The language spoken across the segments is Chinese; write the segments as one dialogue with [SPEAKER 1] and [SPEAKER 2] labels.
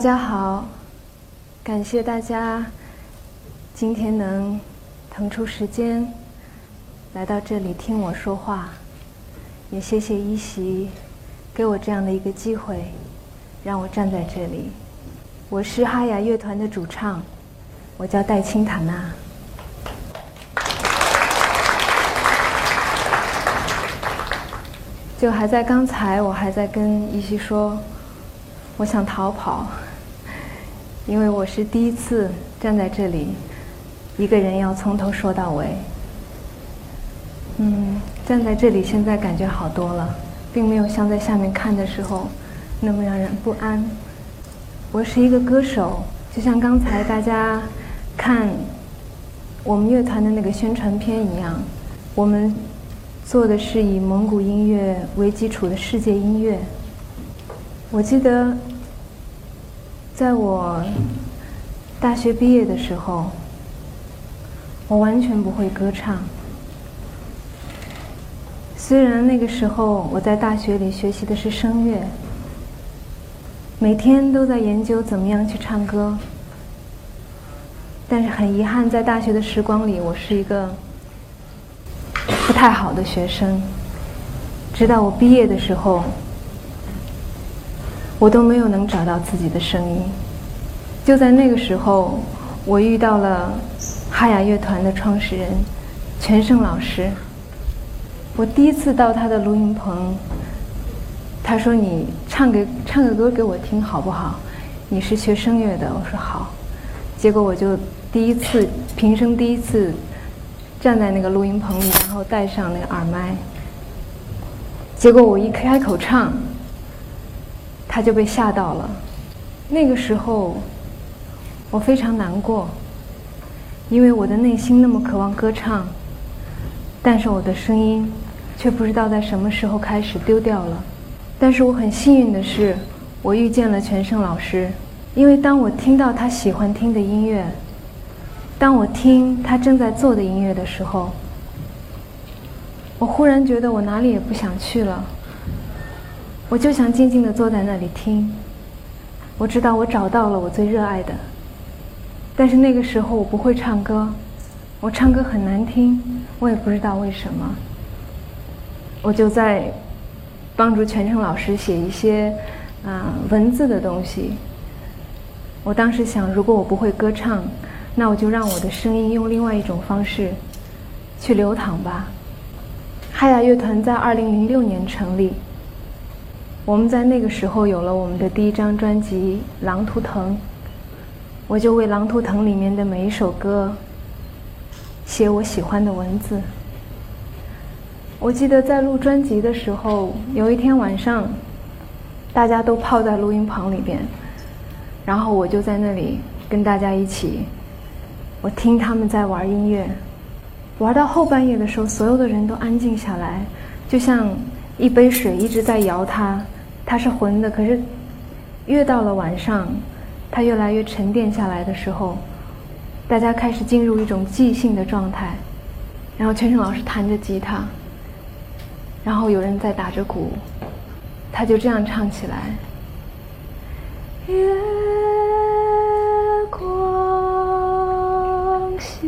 [SPEAKER 1] 大家好，感谢大家今天能腾出时间来到这里听我说话，也谢谢一席给我这样的一个机会，让我站在这里。我是哈雅乐团的主唱，我叫戴青塔娜。就还在刚才，我还在跟依稀说。我想逃跑，因为我是第一次站在这里，一个人要从头说到尾。嗯，站在这里现在感觉好多了，并没有像在下面看的时候那么让人不安。我是一个歌手，就像刚才大家看我们乐团的那个宣传片一样，我们做的是以蒙古音乐为基础的世界音乐。我记得。在我大学毕业的时候，我完全不会歌唱。虽然那个时候我在大学里学习的是声乐，每天都在研究怎么样去唱歌，但是很遗憾，在大学的时光里，我是一个不太好的学生。直到我毕业的时候。我都没有能找到自己的声音。就在那个时候，我遇到了哈雅乐团的创始人全胜老师。我第一次到他的录音棚，他说：“你唱个唱个歌给我听好不好？你是学声乐的。”我说：“好。”结果我就第一次平生第一次站在那个录音棚里，然后戴上那个耳麦。结果我一开口唱。他就被吓到了，那个时候，我非常难过，因为我的内心那么渴望歌唱，但是我的声音却不知道在什么时候开始丢掉了。但是我很幸运的是，我遇见了全胜老师，因为当我听到他喜欢听的音乐，当我听他正在做的音乐的时候，我忽然觉得我哪里也不想去了。我就想静静的坐在那里听。我知道我找到了我最热爱的，但是那个时候我不会唱歌，我唱歌很难听，我也不知道为什么。我就在帮助全程老师写一些啊文字的东西。我当时想，如果我不会歌唱，那我就让我的声音用另外一种方式去流淌吧。哈雅乐团在二零零六年成立。我们在那个时候有了我们的第一张专辑《狼图腾》，我就为《狼图腾》里面的每一首歌写我喜欢的文字。我记得在录专辑的时候，有一天晚上，大家都泡在录音棚里边，然后我就在那里跟大家一起，我听他们在玩音乐，玩到后半夜的时候，所有的人都安静下来，就像。一杯水一直在摇它，它是浑的。可是，越到了晚上，它越来越沉淀下来的时候，大家开始进入一种即兴的状态。然后，全程老师弹着吉他，然后有人在打着鼓，他就这样唱起来。月光下，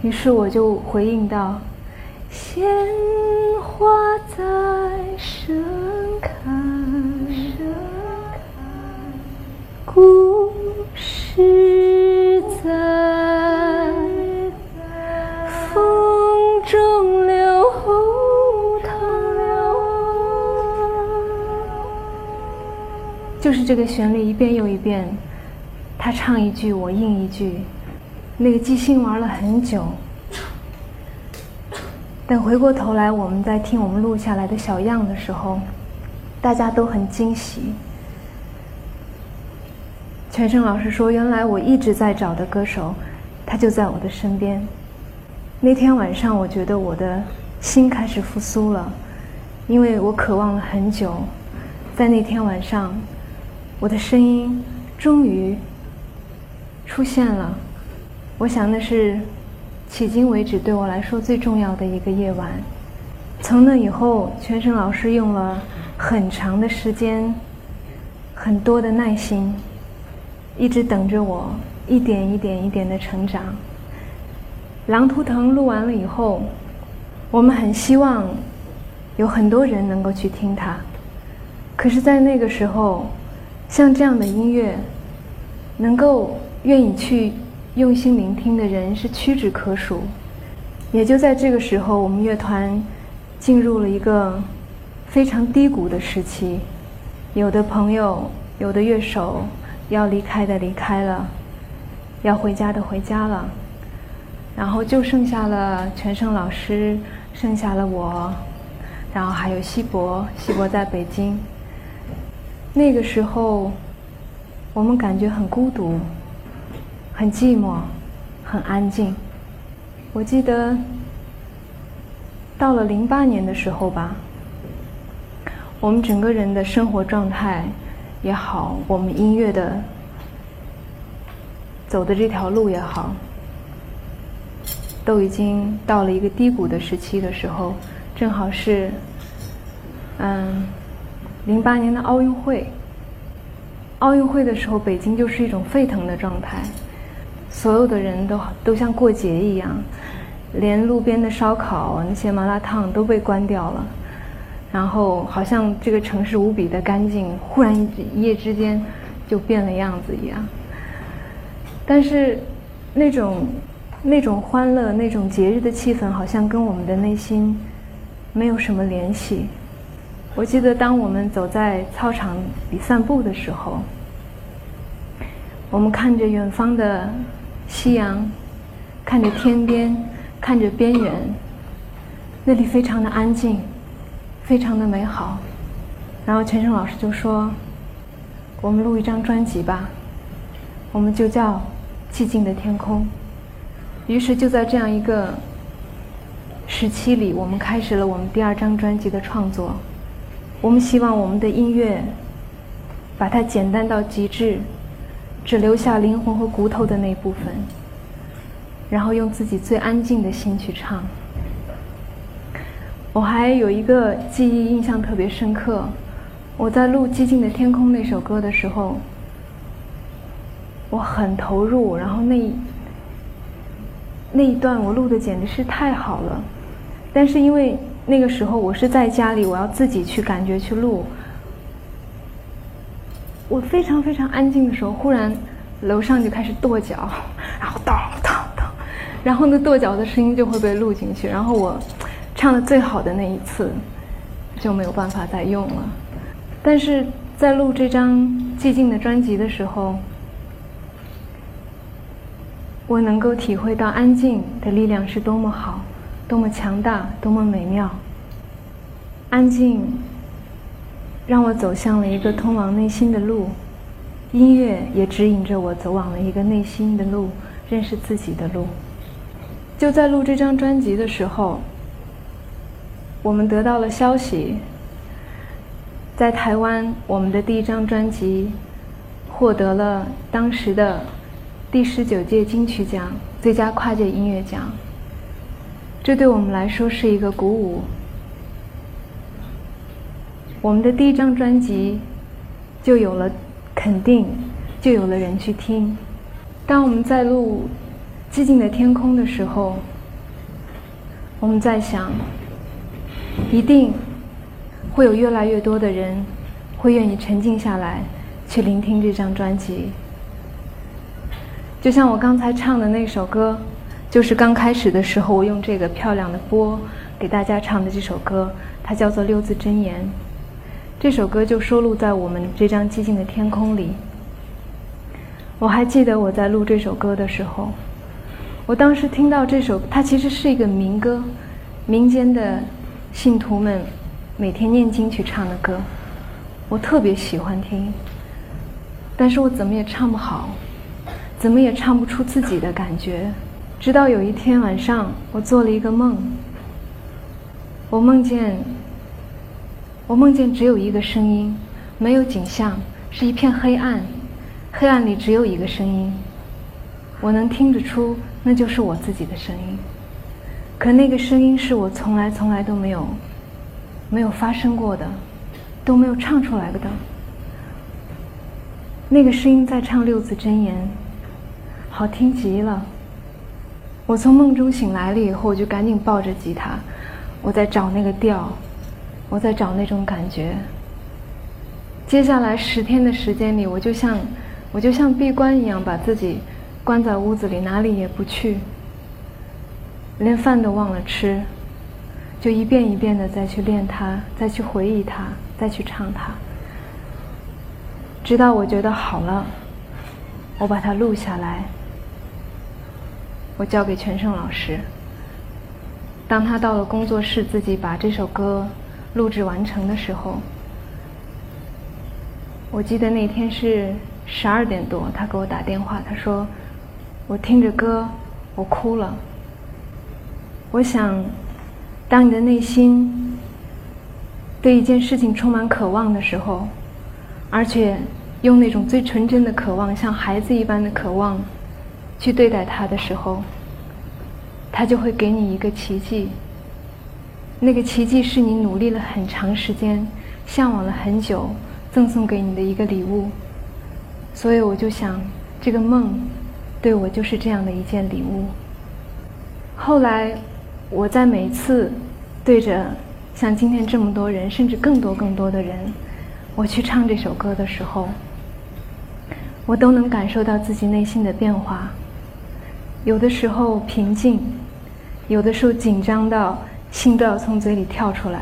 [SPEAKER 1] 于是我就回应道。鲜花在盛开，故事在风中流淌。就是这个旋律一遍又一遍，他唱一句我应一句，那个即兴玩了很久。等回过头来，我们在听我们录下来的小样的时候，大家都很惊喜。全胜老师说：“原来我一直在找的歌手，他就在我的身边。”那天晚上，我觉得我的心开始复苏了，因为我渴望了很久，在那天晚上，我的声音终于出现了。我想那是。迄今为止，对我来说最重要的一个夜晚。从那以后，全胜老师用了很长的时间，很多的耐心，一直等着我一点一点一点的成长。《狼图腾》录完了以后，我们很希望有很多人能够去听它。可是，在那个时候，像这样的音乐，能够愿意去用心聆听的人是屈指可数。也就在这个时候，我们乐团进入了一个。非常低谷的时期，有的朋友，有的乐手要离开的离开了，要回家的回家了，然后就剩下了全胜老师，剩下了我，然后还有西博，西博在北京。那个时候，我们感觉很孤独，很寂寞，很安静。我记得到了零八年的时候吧。我们整个人的生活状态也好，我们音乐的走的这条路也好，都已经到了一个低谷的时期的时候，正好是嗯，零八年的奥运会。奥运会的时候，北京就是一种沸腾的状态，所有的人都都像过节一样，连路边的烧烤那些麻辣烫都被关掉了。然后好像这个城市无比的干净，忽然一夜之间就变了样子一样。但是那种那种欢乐、那种节日的气氛，好像跟我们的内心没有什么联系。我记得当我们走在操场里散步的时候，我们看着远方的夕阳，看着天边，看着边缘，那里非常的安静。非常的美好，然后全胜老师就说：“我们录一张专辑吧，我们就叫《寂静的天空》。”于是就在这样一个时期里，我们开始了我们第二张专辑的创作。我们希望我们的音乐把它简单到极致，只留下灵魂和骨头的那部分，然后用自己最安静的心去唱。我还有一个记忆印象特别深刻，我在录《寂静的天空》那首歌的时候，我很投入，然后那那一段我录的简直是太好了。但是因为那个时候我是在家里，我要自己去感觉去录，我非常非常安静的时候，忽然楼上就开始跺脚，然后咚咚咚，然后那跺脚的声音就会被录进去，然后我。唱的最好的那一次就没有办法再用了，但是在录这张寂静的专辑的时候，我能够体会到安静的力量是多么好，多么强大，多么美妙。安静让我走向了一个通往内心的路，音乐也指引着我走往了一个内心的路，认识自己的路。就在录这张专辑的时候。我们得到了消息，在台湾，我们的第一张专辑获得了当时的第十九届金曲奖最佳跨界音乐奖。这对我们来说是一个鼓舞。我们的第一张专辑就有了肯定，就有了人去听。当我们在录《寂静的天空》的时候，我们在想。一定会有越来越多的人会愿意沉静下来，去聆听这张专辑。就像我刚才唱的那首歌，就是刚开始的时候我用这个漂亮的波给大家唱的这首歌，它叫做《六字真言》。这首歌就收录在我们这张《寂静的天空》里。我还记得我在录这首歌的时候，我当时听到这首，它其实是一个民歌，民间的。信徒们每天念经去唱的歌，我特别喜欢听。但是我怎么也唱不好，怎么也唱不出自己的感觉。直到有一天晚上，我做了一个梦，我梦见，我梦见只有一个声音，没有景象，是一片黑暗，黑暗里只有一个声音，我能听得出那就是我自己的声音。可那个声音是我从来从来都没有没有发生过的，都没有唱出来的。那个声音在唱六字真言，好听极了。我从梦中醒来了以后，我就赶紧抱着吉他，我在找那个调，我在找那种感觉。接下来十天的时间里，我就像我就像闭关一样，把自己关在屋子里，哪里也不去，连饭都忘了吃，就一遍一遍的再去练它，再去回忆它，再去唱它。直到我觉得好了，我把它录下来，我交给全胜老师。当他到了工作室，自己把这首歌录制完成的时候，我记得那天是十二点多，他给我打电话，他说：“我听着歌，我哭了。”我想，当你的内心对一件事情充满渴望的时候，而且。用那种最纯真的渴望，像孩子一般的渴望，去对待他的时候，他就会给你一个奇迹。那个奇迹是你努力了很长时间、向往了很久，赠送给你的一个礼物。所以我就想，这个梦对我就是这样的一件礼物。后来，我在每次对着像今天这么多人，甚至更多更多的人，我去唱这首歌的时候。我都能感受到自己内心的变化，有的时候平静，有的时候紧张到心都要从嘴里跳出来，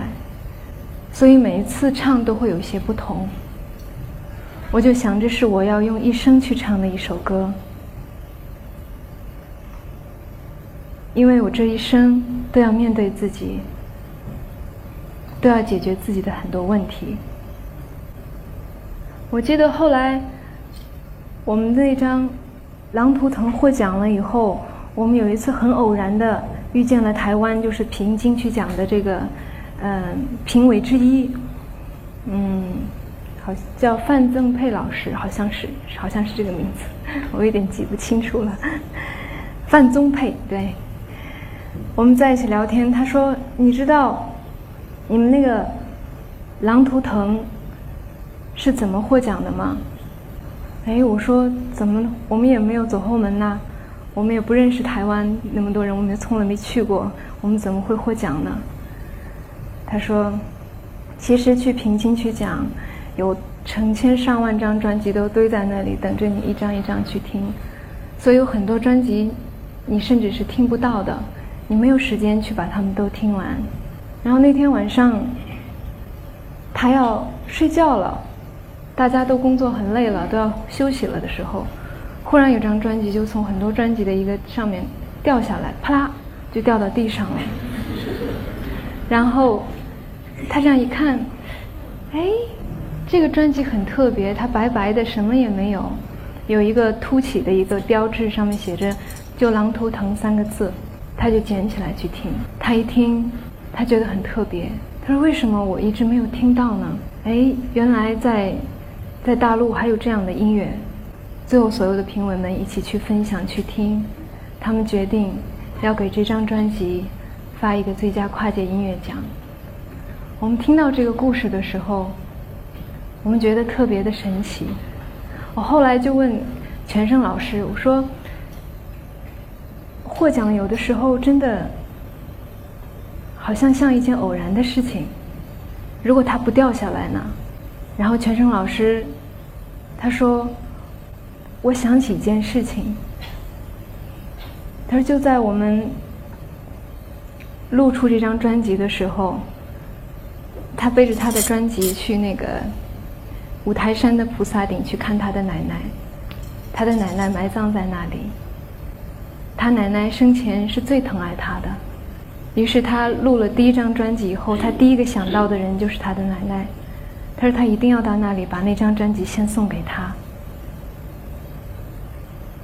[SPEAKER 1] 所以每一次唱都会有些不同。我就想着是我要用一生去唱的一首歌，因为我这一生都要面对自己，都要解决自己的很多问题。我记得后来。我们那张《狼图腾》获奖了以后，我们有一次很偶然的遇见了台湾就是评金曲奖的这个，嗯，评委之一，嗯，好叫范增佩老师，好像是，好像是这个名字，我有点记不清楚了。范宗佩，对，我们在一起聊天，他说：“你知道你们那个《狼图腾》是怎么获奖的吗？”哎，我说怎么我们也没有走后门呐，我们也不认识台湾那么多人，我们从来没去过，我们怎么会获奖呢？他说，其实去评金曲奖，有成千上万张专辑都堆在那里等着你一张一张去听，所以有很多专辑你甚至是听不到的，你没有时间去把它们都听完。然后那天晚上，他要睡觉了。大家都工作很累了，都要休息了的时候，忽然有张专辑就从很多专辑的一个上面掉下来，啪啦就掉到地上了。然后他这样一看，哎，这个专辑很特别，它白白的，什么也没有，有一个凸起的一个标志，上面写着“就狼图腾”三个字。他就捡起来去听，他一听，他觉得很特别。他说：“为什么我一直没有听到呢？”哎，原来在。在大陆还有这样的音乐，最后所有的评委们一起去分享去听，他们决定要给这张专辑发一个最佳跨界音乐奖。我们听到这个故事的时候，我们觉得特别的神奇。我后来就问全胜老师，我说：获奖有的时候真的好像像一件偶然的事情，如果它不掉下来呢？然后全胜老师。他说：“我想起一件事情。他说就在我们录出这张专辑的时候，他背着他的专辑去那个五台山的菩萨顶去看他的奶奶。他的奶奶埋葬在那里。他奶奶生前是最疼爱他的。于是他录了第一张专辑以后，他第一个想到的人就是他的奶奶。”他说：“他一定要到那里把那张专辑先送给他。”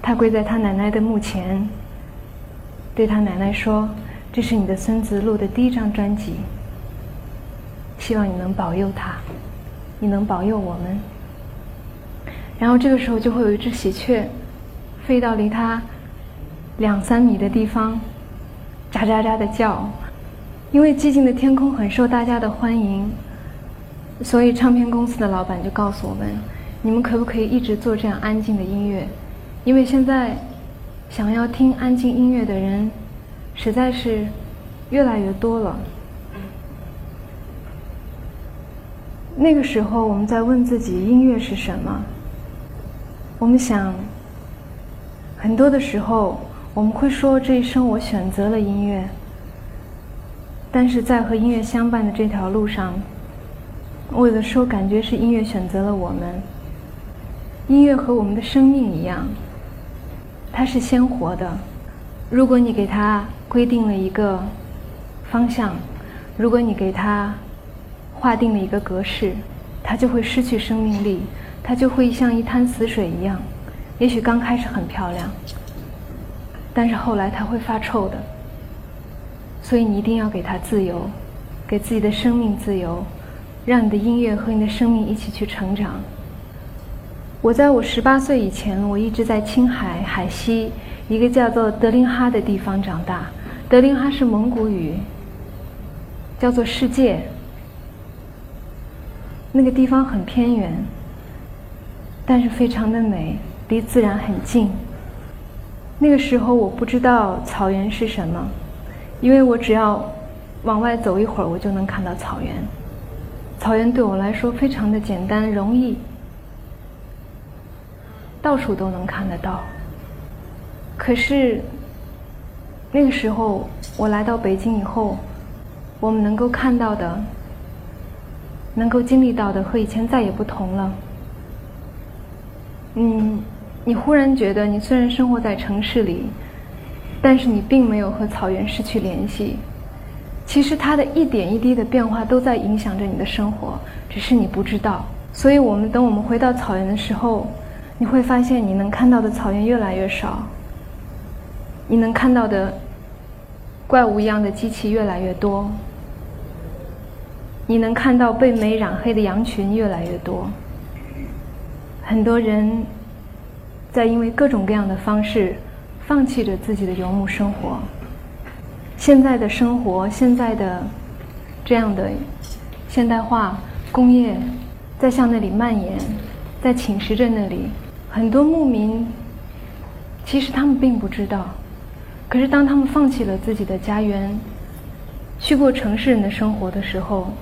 [SPEAKER 1] 他跪在他奶奶的墓前，对他奶奶说：“这是你的孙子录的第一张专辑，希望你能保佑他，你能保佑我们。”然后这个时候就会有一只喜鹊飞到离他两三米的地方，喳喳喳的叫，因为寂静的天空很受大家的欢迎。所以唱片公司的老板就告诉我们：你们可不可以一直做这样安静的音乐？因为现在想要听安静音乐的人实在是越来越多了。那个时候，我们在问自己：音乐是什么？我们想，很多的时候，我们会说这一生我选择了音乐，但是在和音乐相伴的这条路上，我有的时候感觉是音乐选择了我们。音乐和我们的生命一样，它是鲜活的。如果你给它规定了一个方向，如果你给它划定了一个格式，它就会失去生命力，它就会像一滩死水一样。也许刚开始很漂亮，但是后来它会发臭的。所以你一定要给它自由，给自己的生命自由，让你的音乐和你的生命一起去成长。我在我十八岁以前，我一直在青海海西一个叫做德林哈的地方长大。德林哈是蒙古语，叫做世界。那个地方很偏远，但是非常的美，离自然很近。那个时候我不知道草原是什么，因为我只要往外走一会儿，我就能看到草原。草原对我来说非常的简单容易，到处都能看得到。可是那个时候我来到北京以后，我们能够看到的。能够经历到的和以前再也不同了。嗯，你忽然觉得你虽然生活在城市里，但是你并没有和草原失去联系。其实它的一点一滴的变化都在影响着你的生活，只是你不知道。所以我们等我们回到草原的时候，你会发现你能看到的草原越来越少，你能看到的怪物一样的机器越来越多。你能看到被煤染黑的羊群越来越多，很多人在因为各种各样的方式放弃着自己的游牧生活。现在的生活，现在的这样的现代化工业在向那里蔓延，在侵蚀着那里。很多牧民其实他们并不知道，可是当他们放弃了自己的家园，去过城市人的生活的时候。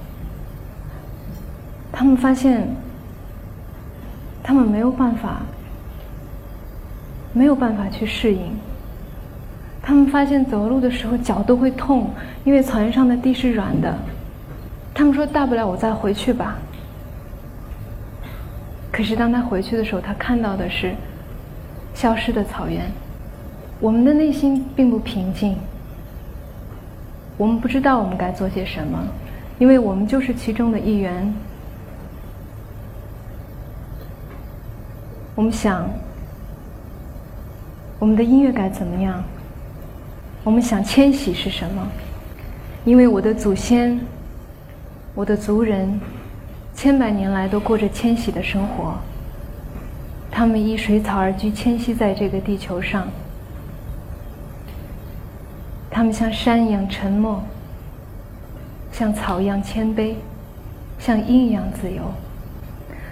[SPEAKER 1] 他们发现，他们没有办法，没有办法去适应。他们发现走路的时候脚都会痛，因为草原上的地是软的。他们说：“大不了我再回去吧。”可是当他回去的时候，他看到的是消失的草原。我们的内心并不平静，我们不知道我们该做些什么，因为我们就是其中的一员。我们想，我们的音乐该怎么样？我们想迁徙是什么？因为我的祖先，我的族人，千百年来都过着迁徙的生活。他们依水草而居，迁徙在这个地球上。他们像山一样沉默，像草一样谦卑，像鹰一样自由。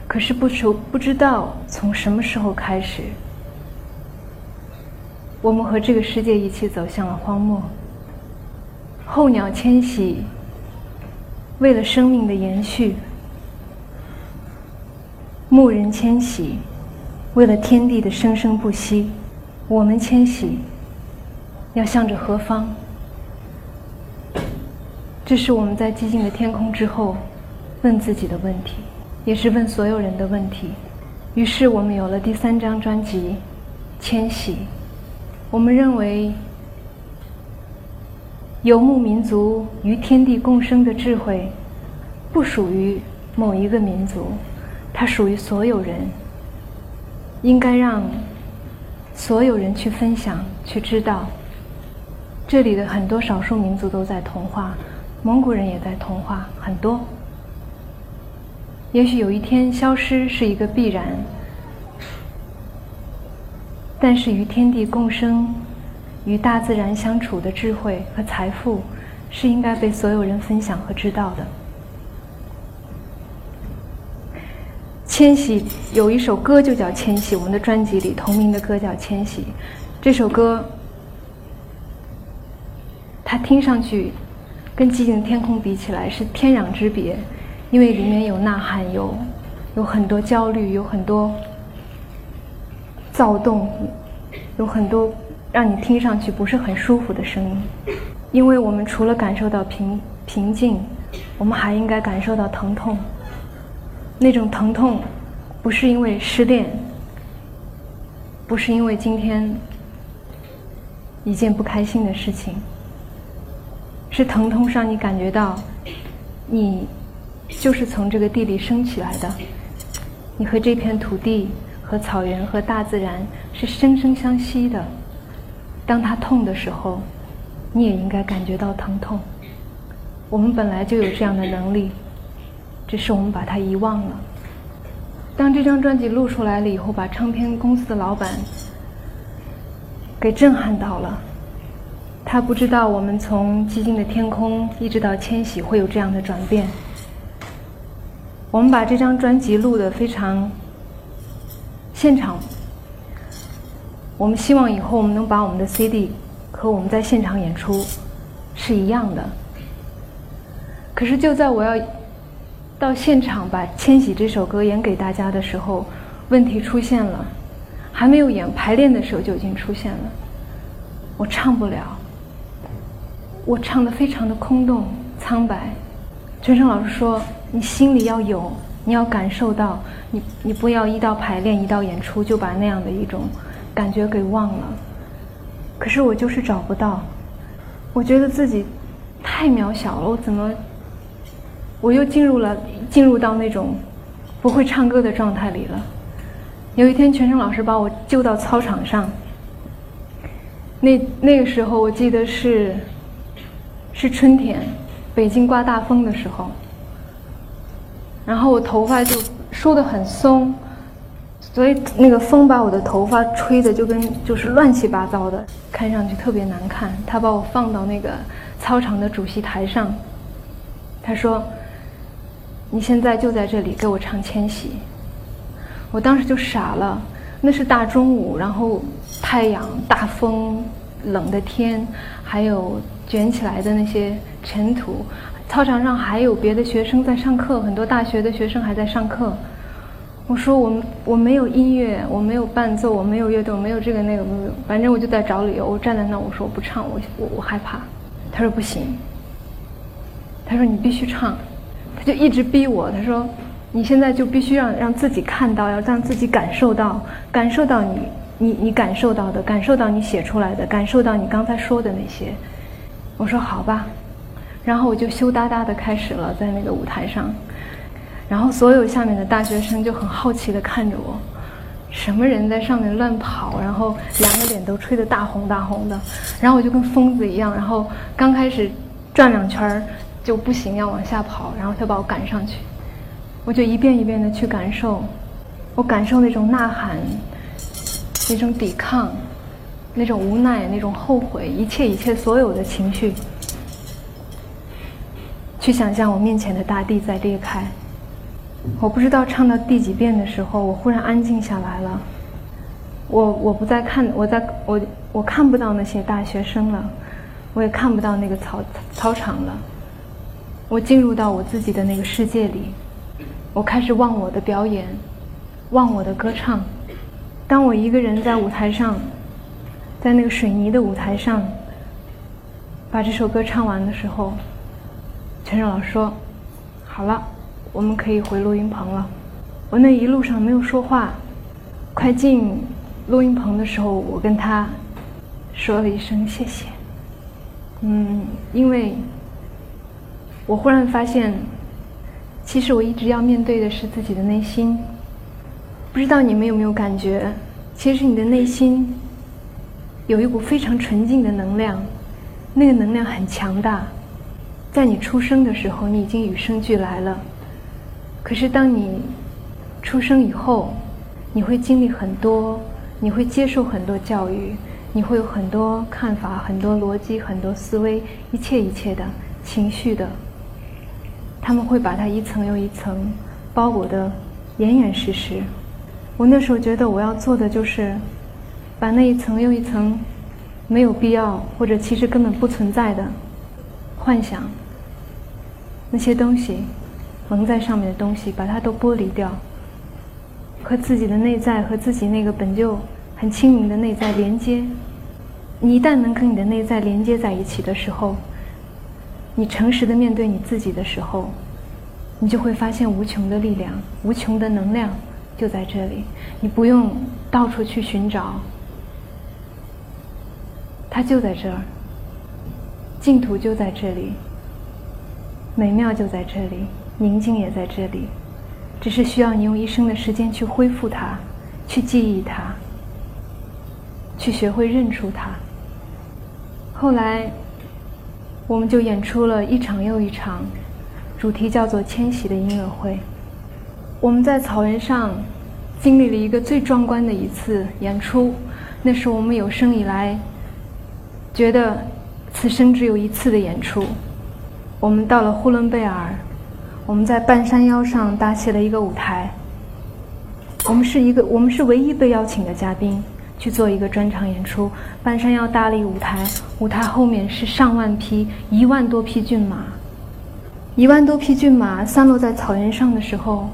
[SPEAKER 1] 可是不熟，不知道从什么时候开始，我们和这个世界一起走向了荒漠。候鸟迁徙，为了生命的延续；牧人迁徙，为了天地的生生不息。我们迁徙，要向着何方？这是我们在寂静的天空之后问自己的问题。也是问所有人的问题。于是我们有了第三张专辑《迁徙》。我们认为，游牧民族与天地共生的智慧，不属于某一个民族，它属于所有人。应该让所有人去分享、去知道。这里的很多少数民族都在同化，蒙古人也在同化，很多。也许有一天消失是一个必然，但是与天地共生、与大自然相处的智慧和财富，是应该被所有人分享和知道的。千玺有一首歌就叫《千玺》，我们的专辑里同名的歌叫《千玺》。这首歌，它听上去跟《寂静的天空》比起来是天壤之别，因为里面有呐喊，有有很多焦虑，有很多躁动，有很多让你听上去不是很舒服的声音。因为我们除了感受到平平静，我们还应该感受到疼痛。那种疼痛，不是因为失恋，不是因为今天一件不开心的事情，是疼痛让你感觉到，你就是从这个地里生起来的，你和这片土地、和草原、和大自然是生生相惜的。当它痛的时候，你也应该感觉到疼痛。我们本来就有这样的能力。只是我们把它遗忘了。当这张专辑录出来了以后，把唱片公司的老板给震撼到了。他不知道我们从《寂静的天空》一直到《迁徙》会有这样的转变。我们把这张专辑录得非常现场。我们希望以后我们能把我们的 CD 和我们在现场演出是一样的。可是就在我要。到现场把《千玺》这首歌演给大家的时候，问题出现了，还没有演排练的时候就已经出现了。我唱不了，我唱的非常的空洞苍白。陈升老师说：“你心里要有，你要感受到，你你不要一到排练一到演出就把那样的一种感觉给忘了。”可是我就是找不到，我觉得自己太渺小了，我怎么？我又进入了进入到那种不会唱歌的状态里了。有一天，全程老师把我救到操场上。那那个时候，我记得是是春天，北京刮大风的时候。然后我头发就梳得很松，所以那个风把我的头发吹的就跟就是乱七八糟的，看上去特别难看。他把我放到那个操场的主席台上，他说。你现在就在这里给我唱《千玺》，我当时就傻了。那是大中午，然后太阳、大风、冷的天，还有卷起来的那些尘土。操场上还有别的学生在上课，很多大学的学生还在上课。我说我我没有音乐，我没有伴奏，我没有乐队，我没有这个那个没有，反正我就在找理由。我站在那，我说我不唱，我我我害怕。他说不行。他说你必须唱。就一直逼我，他说：“你现在就必须让让自己看到，要让自己感受到，感受到你你你感受到的，感受到你写出来的，感受到你刚才说的那些。”我说：“好吧。”然后我就羞答答的开始了，在那个舞台上。然后所有下面的大学生就很好奇的看着我，什么人在上面乱跑，然后两个脸都吹得大红大红的。然后我就跟疯子一样，然后刚开始转两圈儿。就不行，要往下跑，然后他把我赶上去，我就一遍一遍的去感受，我感受那种呐喊，那种抵抗，那种无奈，那种后悔，一切一切所有的情绪，去想象我面前的大地在裂开。我不知道唱到第几遍的时候，我忽然安静下来了，我我不再看，我在我我看不到那些大学生了，我也看不到那个操操场了。我进入到我自己的那个世界里，我开始忘我的表演，忘我的歌唱。当我一个人在舞台上，在那个水泥的舞台上，把这首歌唱完的时候，陈老师说：“好了，我们可以回录音棚了。”我那一路上没有说话，快进录音棚的时候，我跟他说了一声谢谢。嗯，因为。我忽然发现，其实我一直要面对的是自己的内心。不知道你们有没有感觉，其实你的内心有一股非常纯净的能量，那个能量很强大。在你出生的时候，你已经与生俱来了。可是当你出生以后，你会经历很多，你会接受很多教育，你会有很多看法、很多逻辑、很多思维，一切一切的情绪的。他们会把它一层又一层包裹的严严实实。我那时候觉得我要做的就是，把那一层又一层没有必要或者其实根本不存在的幻想那些东西蒙在上面的东西，把它都剥离掉，和自己的内在和自己那个本就很清明的内在连接。你一旦能跟你的内在连接在一起的时候，你诚实的面对你自己的时候，你就会发现无穷的力量、无穷的能量就在这里。你不用到处去寻找，它就在这儿，净土就在这里，美妙就在这里，宁静也在这里，只是需要你用一生的时间去恢复它，去记忆它，去学会认出它。后来。我们就演出了一场又一场，主题叫做“迁徙”的音乐会。我们在草原上经历了一个最壮观的一次演出，那是我们有生以来觉得此生只有一次的演出。我们到了呼伦贝尔，我们在半山腰上搭起了一个舞台。我们是一个，我们是唯一被邀请的嘉宾。去做一个专场演出，半山腰搭了一舞台，舞台后面是上万匹、一万多匹骏马，一万多匹骏马散落在草原上的时候，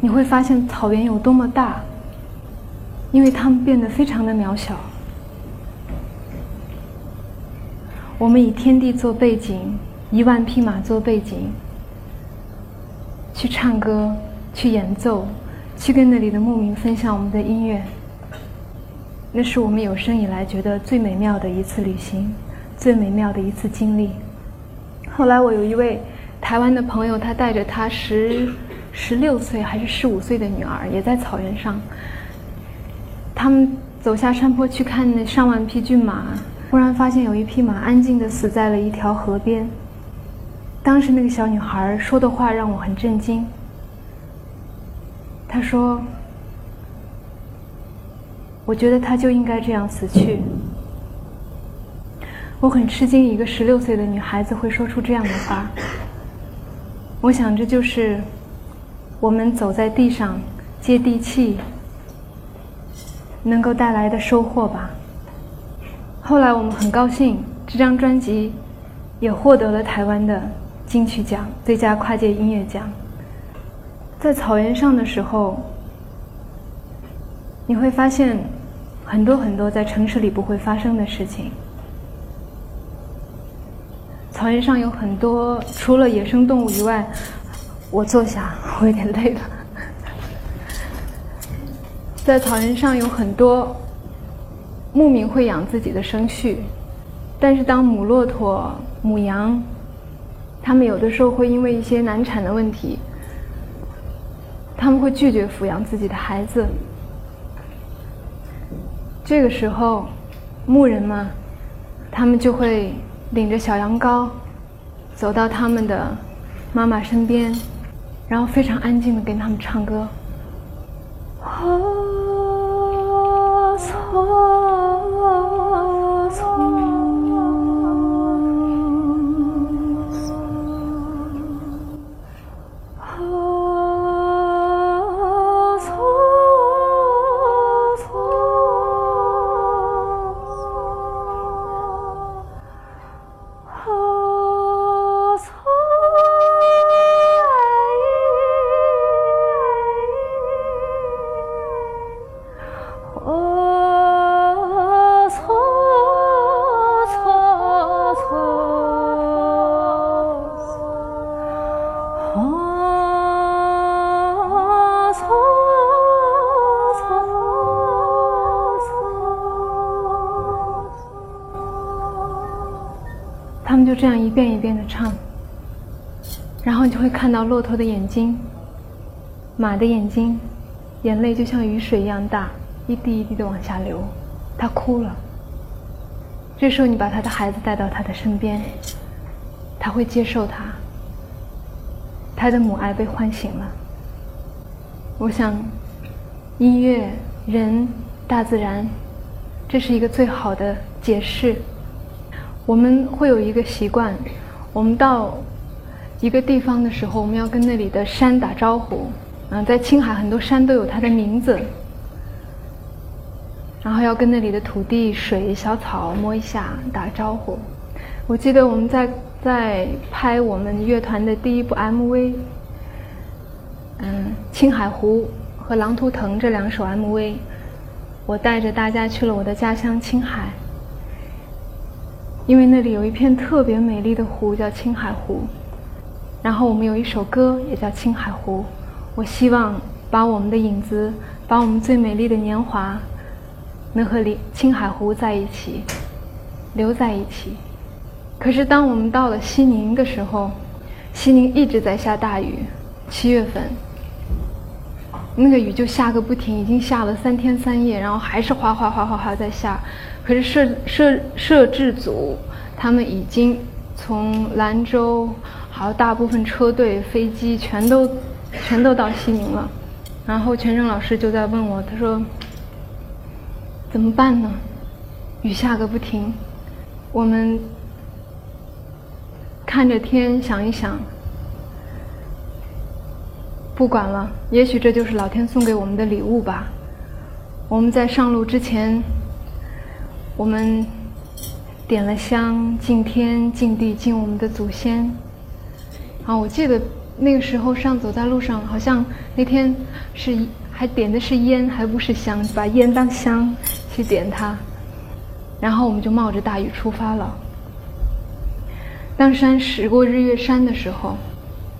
[SPEAKER 1] 你会发现草原有多么大，因为它们变得非常的渺小。我们以天地做背景，一万匹马做背景，去唱歌，去演奏，去跟那里的牧民分享我们的音乐。那是我们有生以来觉得最美妙的一次旅行，最美妙的一次经历。后来我有一位台湾的朋友，他带着他十十六岁还是十五岁的女儿，也在草原上。他们走下山坡去看那上万匹骏马，忽然发现有一匹马安静地死在了一条河边。当时那个小女孩说的话让我很震惊。她说。我觉得他就应该这样死去。我很吃惊，一个十六岁的女孩子会说出这样的话。我想，这就是我们走在地上接地气能够带来的收获吧。后来我们很高兴，这张专辑也获得了台湾的金曲奖最佳跨界音乐奖。在草原上的时候。你会发现很多很多在城市里不会发生的事情。草原上有很多除了野生动物以外，我坐下，我有点累了。在草原上有很多牧民会养自己的生畜，但是当母骆驼、母羊，他们有的时候会因为一些难产的问题，他们会拒绝抚养自己的孩子。这个时候，牧人嘛，他们就会领着小羊羔，走到他们的妈妈身边，然后非常安静的跟他们唱歌。这看到骆驼的眼睛，马的眼睛，眼泪就像雨水一样大，一滴一滴的往下流，它哭了。这时候你把他的孩子带到他的身边，他会接受他，他的母爱被唤醒了。我想，音乐、人、大自然，这是一个最好的解释。我们会有一个习惯，我们到一个地方的时候，我们要跟那里的山打招呼，嗯，在青海很多山都有它的名字，然后要跟那里的土地、水、小草摸一下，打招呼。我记得我们在在拍我们乐团的第一部 MV，嗯，青海湖和狼图腾这两首 MV，我带着大家去了我的家乡青海，因为那里有一片特别美丽的湖叫青海湖，然后我们有一首歌也叫青海湖，我希望把我们的影子，把我们最美丽的年华，能和青海湖在一起，留在一起。可是，当我们到了西宁的时候，西宁一直在下大雨。七月份，那个雨就下个不停，已经下了三天三夜，然后还是哗哗哗哗哗在下。可是摄摄摄制组他们已经从兰州，好大部分车队、飞机全都全都到西宁了。然后全程老师就在问我，他说：“怎么办呢？雨下个不停，我们。”看着天，想一想，不管了，也许这就是老天送给我们的礼物吧。我们在上路之前，我们点了香，敬天、敬地、敬我们的祖先。啊，我记得那个时候上走在路上，好像那天是还点的是烟，还不是香，把烟当香去点它。然后我们就冒着大雨出发了。当山驶过日月山的时候，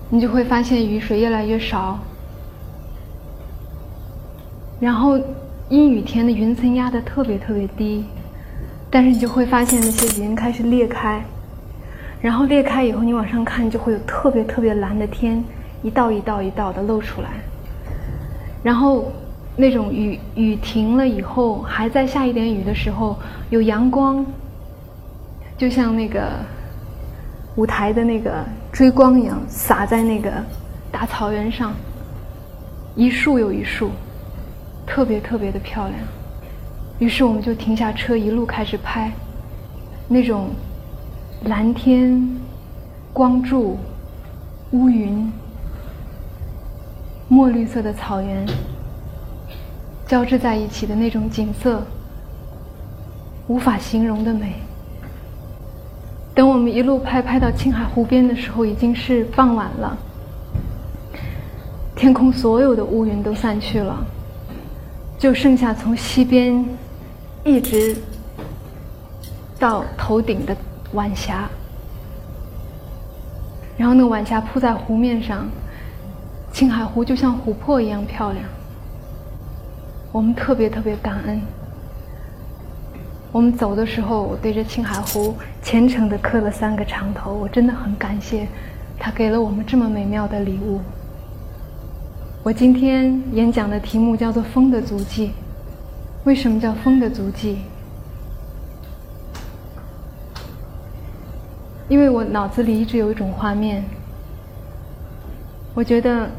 [SPEAKER 1] 你就会发现雨水越来越少，然后阴雨天的云层压得特别特别低，但是你就会发现那些云开始裂开，然后裂开以后，你往上看就会有特别特别蓝的天，一道一道一道的露出来，然后那种雨雨停了以后还在下一点雨的时候，有阳光，就像那个。舞台的那个追光一样洒在那个大草原上，一束又一束，特别特别的漂亮。于是我们就停下车，一路开始拍，那种蓝天、光柱、乌云、墨绿色的草原交织在一起的那种景色，无法形容的美。等我们一路拍拍到青海湖边的时候，已经是傍晚了。天空所有的乌云都散去了，就剩下从西边一直到头顶的晚霞。然后那晚霞铺在湖面上，青海湖就像琥珀一样漂亮。我们特别特别感恩。我们走的时候，我对着青海湖虔诚地磕了三个长头。我真的很感谢他给了我们这么美妙的礼物。我今天演讲的题目叫做《风的足迹》。为什么叫风的足迹？因为我脑子里一直有一种画面。我觉得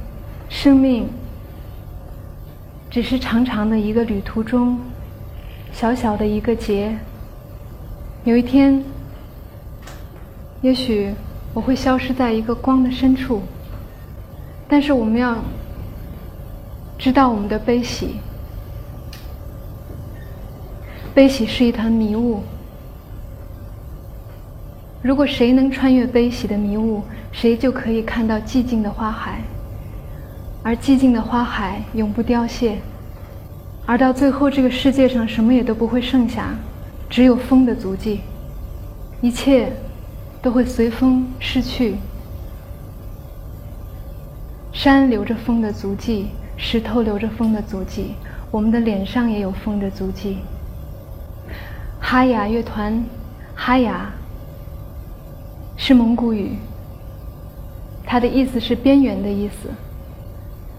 [SPEAKER 1] 生命只是长长的一个旅途中。小小的一个结，有一天，也许我会消失在一个光的深处。但是我们要知道我们的悲喜，悲喜是一团迷雾。如果谁能穿越悲喜的迷雾，谁就可以看到寂静的花海，而寂静的花海永不凋谢。而到最后，这个世界上什么也都不会剩下，只有风的足迹。一切都会随风逝去。山留着风的足迹，石头留着风的足迹，我们的脸上也有风的足迹。哈雅乐团，哈雅是蒙古语，它的意思是边缘的意思，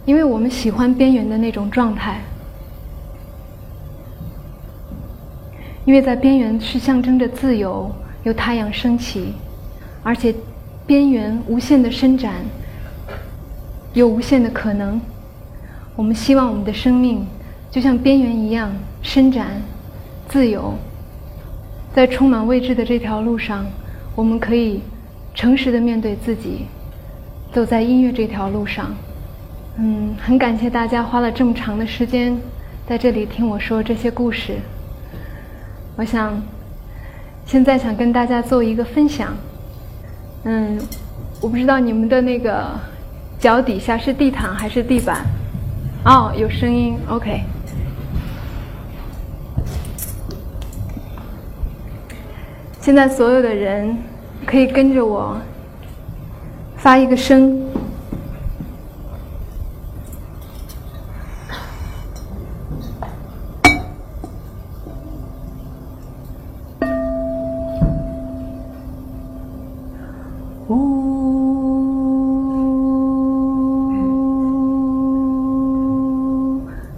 [SPEAKER 1] 因为我们喜欢边缘的那种状态。因为在边缘是象征着自由，有太阳升起，而且边缘无限的伸展，有无限的可能。我们希望我们的生命就像边缘一样伸展、自由，在充满未知的这条路上，我们可以诚实的面对自己，走在音乐这条路上，嗯，很感谢大家花了这么长的时间在这里听我说这些故事。我想现在想跟大家做一个分享。嗯，我不知道你们的那个脚底下是地毯还是地板？哦，有声音，OK。现在所有的人可以跟着我发一个声。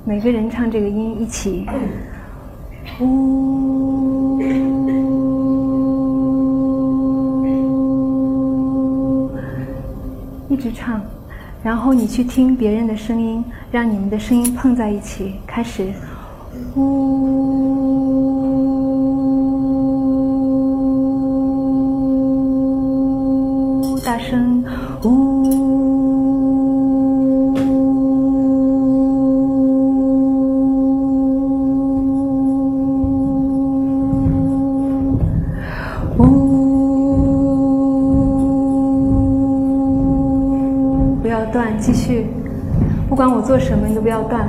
[SPEAKER 1] 每个人唱这个音一起，呜，去唱，然后你去听别人的声音，让你们的声音碰在一起，开始，呜，大声，呜。不管我做什么，你都不要干。